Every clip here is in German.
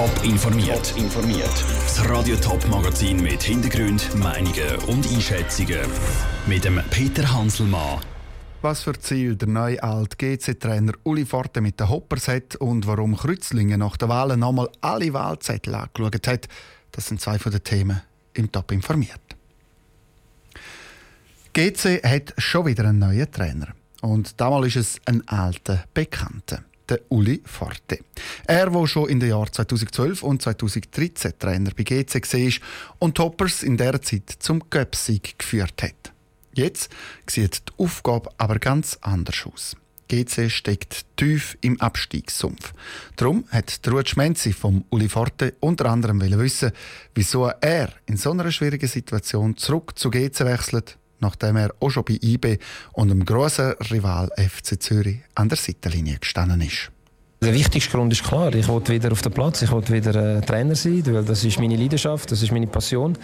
Top informiert. informiert. Das Radio Top Magazin mit Hintergrund, Meinungen und Einschätzungen mit dem Peter Hanselmann. Was für Ziel der neue alt GC-Trainer Uli Forte mit den Hoppers hat und warum Kreuzlingen nach der Wahl nochmal alle Wahlzettel angeschaut hat, das sind zwei von den Themen im Top informiert. GC hat schon wieder einen neuen Trainer. Und damals ist es ein alter Bekannter, der Uli Forte. Er, der schon in den Jahren 2012 und 2013 Trainer bei GC war und Toppers in der Zeit zum Göpsig geführt hat. Jetzt sieht die Aufgabe aber ganz anders aus. GC steckt tief im Abstiegssumpf. Darum hat der Menzi vom Uli Forte unter anderem wissen, wieso er in so einer schwierigen Situation zurück zu GC wechselt nachdem er auch schon bei IB und dem grossen Rival FC Zürich an der Seitenlinie gestanden ist. Der wichtigste Grund ist klar, ich wollte wieder auf den Platz, ich wollte wieder äh, Trainer sein, weil das ist meine Leidenschaft, das ist meine Passion.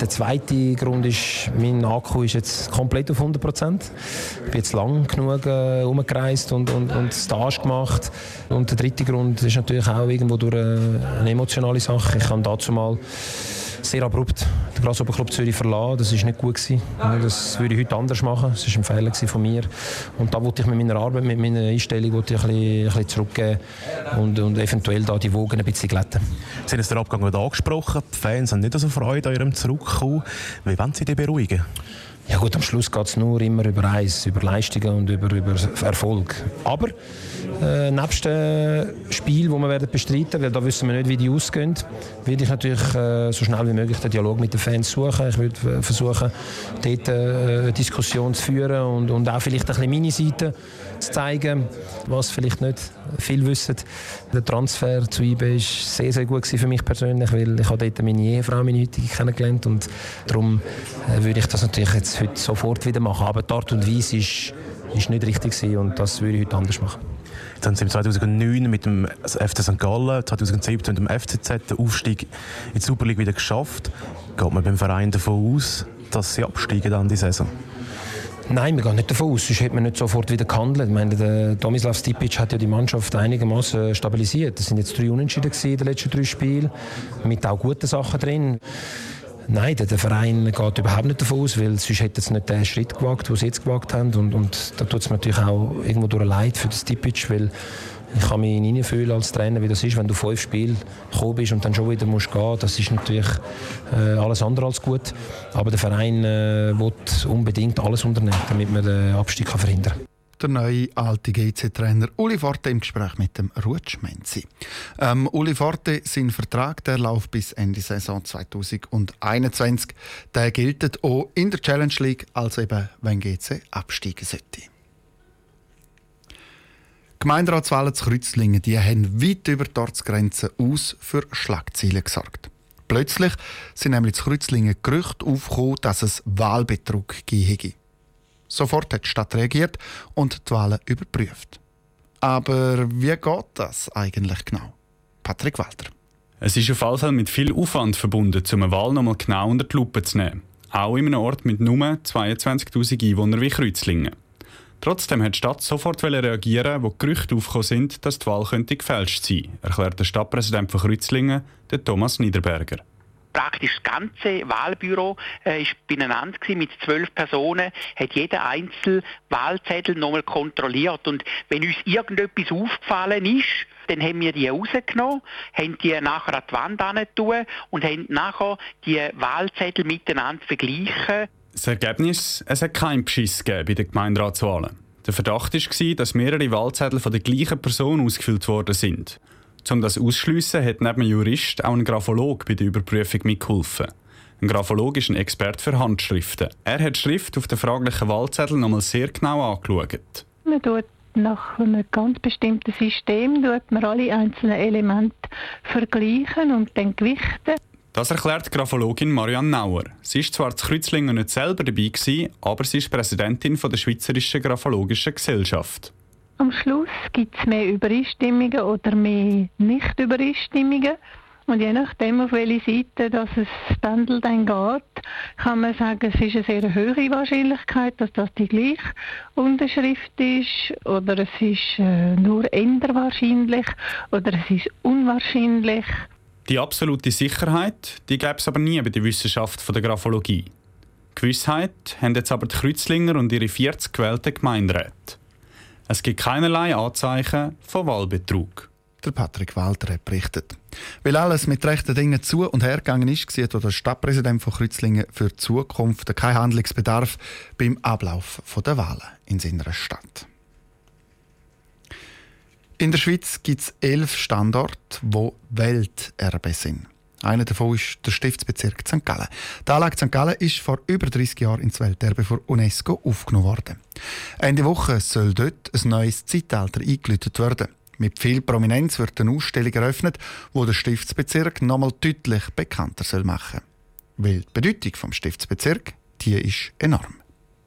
Der zweite Grund ist, mein Akku ist jetzt komplett auf 100 Prozent. Ich bin jetzt lang genug äh, umgereist und, und, und Stage gemacht. Und der dritte Grund ist natürlich auch irgendwo durch äh, eine emotionale Sache. Ich kann dazu mal sehr abrupt den Grasshopper Zürich verlassen. Das war nicht gut. Gewesen. Das würde ich heute anders machen. Das war ein Fehler von mir. Und da wollte ich mit meiner Arbeit, mit meiner Einstellung ein bisschen, ein bisschen zurückgeben und, und eventuell da die Wogen ein bisschen glätten. Sie haben es den Abgang angesprochen. Die Fans haben nicht so Freude an Ihrem Zurückkommen. Wie wollen Sie die beruhigen? Ja gut, am Schluss geht es nur immer über eins, über Leistungen und über, über Erfolg. Aber äh, nebst dem Spiel, das wir werden bestreiten weil da wissen wir nicht, wie die ausgehen, werde ich natürlich äh, so schnell wie möglich den Dialog mit den Fans suchen. Ich würde äh, versuchen, dort äh, eine Diskussion zu führen und, und auch vielleicht ein bisschen meine Seite zu zeigen, was vielleicht nicht viel wissen. Der Transfer zu IB war sehr, sehr gut für mich persönlich, weil ich habe dort meine Ehefrau, meine heutige, kennengelernt und darum äh, würde ich das natürlich jetzt heute sofort wieder machen. Aber die Art und Weise ist, ist nicht richtig und das würde ich heute anders machen. Jetzt haben Sie 2009 mit dem FC St. Gallen, 2017 mit dem FCZ den Aufstieg in die Super League wieder geschafft. Geht man beim Verein davon aus, dass Sie absteigen dann die Saison? Nein, wir gehen nicht davon aus, sonst hätte man nicht sofort wieder gehandelt. Ich meine, der Tomislav Stipic hat ja die Mannschaft einigermaßen stabilisiert. Es sind jetzt drei Unentschieden in den letzten drei Spielen, mit auch guten Sachen drin. Nein, der, Verein geht überhaupt nicht davon aus, weil sonst hätte es nicht den Schritt gewagt, den sie jetzt gewagt haben. Und, und da tut es mir natürlich auch irgendwo durch Leid für den Stipic, weil ich kann mich hineinfühlen als Trainer, wie das ist, wenn du fünf Spiele gekommen bist und dann schon wieder musst gehen. Das ist natürlich äh, alles andere als gut. Aber der Verein äh, will unbedingt alles unternehmen, damit man den Abstieg kann verhindern kann der neue alte GC-Trainer Uli Forte im Gespräch mit dem Rutsch Menzi. Ähm, Uli Forte, sein Vertrag der läuft bis Ende Saison 2021. Der gilt auch in der Challenge League, als eben wenn GC absteigen sollte. Gemeinderatswahlen zu Kreuzlingen die haben weit über die Ortsgrenzen aus für Schlagzeilen gesorgt. Plötzlich sind nämlich zu Kreuzlingen Gerüchte aufgekommen, dass es Wahlbetrug gebe. Sofort hat die Stadt reagiert und die Wahlen überprüft. Aber wie geht das eigentlich genau? Patrick Walter. Es ist auf jeden Fall mit viel Aufwand verbunden, um eine Wahl nochmal genau unter die Lupe zu nehmen. Auch in einem Ort mit nur 22.000 Einwohnern wie Kreuzlingen. Trotzdem hat die Stadt sofort reagieren, wo Gerüchte aufgekommen sind, dass die Wahl könnte gefälscht sein erklärt der Stadtpräsident von Kreuzlingen, der Thomas Niederberger praktisch das ganze Wahlbüro äh, beieinander mit zwölf Personen, hat jeder einzelne Wahlzettel nochmal kontrolliert und wenn uns irgendetwas aufgefallen ist, dann haben wir die rausgenommen, haben die nachher an die Wand tun und haben nachher die Wahlzettel miteinander verglichen. Das Ergebnis, es hat keinen Beschiss gegeben bei den Gemeinderatswahlen. Der Verdacht war, dass mehrere Wahlzettel von der gleichen Person ausgefüllt worden sind. Um das ausschliessen, hat neben dem Jurist auch ein Graphologe bei der Überprüfung mitgeholfen. Ein Graphologe ist ein Experte für Handschriften. Er hat die Schrift auf den fraglichen Wahlzettel nochmal sehr genau angeschaut. Man tut nach einem ganz bestimmten System tut man alle einzelnen Elemente vergleichen und dann gewichten. Das erklärt Graphologin Marianne Nauer. Sie ist zwar zu Kreuzlingen nicht selber dabei gewesen, aber sie ist Präsidentin der Schweizerischen Graphologischen Gesellschaft. Am Schluss gibt es mehr Übereinstimmungen oder mehr Nicht-Übereinstimmungen. Und je nachdem, auf welche Seite das Pendel dann geht, kann man sagen, es ist eine sehr hohe Wahrscheinlichkeit, dass das die gleiche Unterschrift ist oder es ist äh, nur eher wahrscheinlich oder es ist unwahrscheinlich. Die absolute Sicherheit, die gäbe es aber nie bei der Wissenschaft von der Graphologie. Gewissheit haben jetzt aber die Kreuzlinger und ihre 40 gewählten Gemeinderäte. Es gibt keinerlei Anzeichen von Wahlbetrug. Der Patrick Walter hat berichtet. Weil alles mit rechten Dingen zu und her gegangen ist, sieht der Stadtpräsident von Kreuzlingen für die Zukunft keinen Handlungsbedarf beim Ablauf der Wahlen in seiner Stadt. In der Schweiz gibt es elf Standorte, die Welterbe sind. Einer davon ist der Stiftsbezirk St. Gallen. Die Anlage St. Gallen ist vor über 30 Jahren ins Welterbe von UNESCO aufgenommen worden. Ende Woche soll dort ein neues Zeitalter eingeläutet werden. Mit viel Prominenz wird eine Ausstellung eröffnet, wo der Stiftsbezirk nochmal deutlich bekannter soll machen. Weil die Bedeutung des Stiftsbezirks die ist enorm.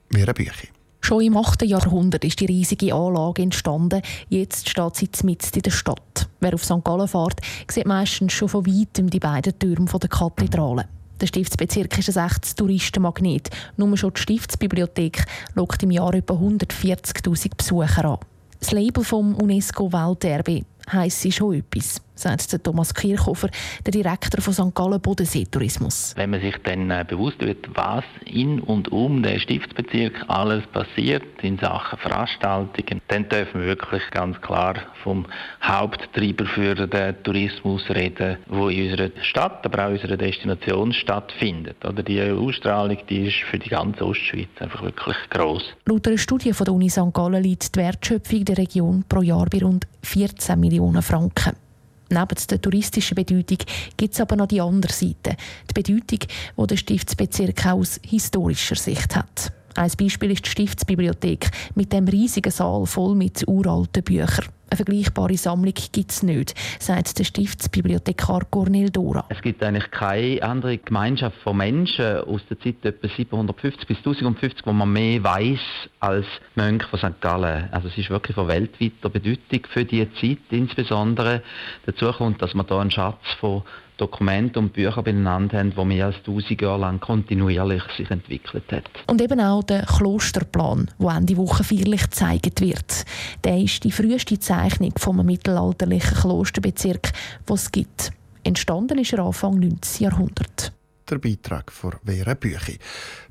Mehr Bücher. Schon im 8. Jahrhundert ist die riesige Anlage entstanden. Jetzt steht sie mitten in der Stadt. Wer auf St. Gallen fährt, sieht meistens schon von weitem die beiden Türme der Kathedrale. Der Stiftsbezirk ist ein echtes Touristenmagnet. Nur schon die Stiftsbibliothek lockt im Jahr etwa 140.000 Besucher an. Das Label vom UNESCO Welterbe heisst schon etwas sagt Thomas Kirchhofer, der Direktor von St. Gallen Bodensee-Tourismus. Wenn man sich dann äh, bewusst wird, was in und um den Stiftsbezirk alles passiert in Sachen Veranstaltungen, dann dürfen wir wirklich ganz klar vom Haupttreiber für den Tourismus reden, wo in unserer Stadt, aber auch in unserer Destination stattfindet. Oder die Ausstrahlung, die ist für die ganze Ostschweiz einfach wirklich groß. Laut einer Studie von der Uni St. Gallen liegt die Wertschöpfung der Region pro Jahr bei rund 14 Millionen Franken. Neben der touristischen Bedeutung gibt es aber noch die andere Seite, die Bedeutung, die der Stiftsbezirk aus historischer Sicht hat. Ein Beispiel ist die Stiftsbibliothek mit dem riesigen Saal voll mit uralten Büchern. Eine vergleichbare Sammlung gibt es nicht, sagt der Stiftsbibliothekar Cornel Dora. Es gibt eigentlich keine andere Gemeinschaft von Menschen aus der Zeit etwa 750 bis 1050, wo man mehr weiß als Mönche von St. Gallen. Also es ist wirklich von weltweiter Bedeutung für diese Zeit insbesondere. Dazu kommt, dass man da einen Schatz von Dokumente und Bücher beieinander haben, die mehr als 1000 Jahre lang kontinuierlich sich entwickelt hat. Und eben auch der Klosterplan, der Ende Woche feierlich gezeigt wird. Der ist die früheste Zeichnung vom mittelalterlichen Klosterbezirk, den es gibt. Entstanden ist er Anfang 19. Jahrhundert der Beitrag von Vera Büchi.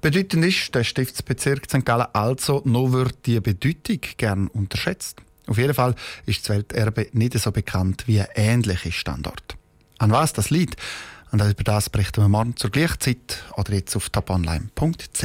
Bedeutend ist, der Stiftsbezirk St. Gallen also, noch wird die Bedeutung gern unterschätzt. Auf jeden Fall ist das Welterbe nicht so bekannt wie ein ähnlicher Standort. An was das liegt, und über das berichten wir morgen zur gleichen Zeit oder jetzt auf toponline.ch.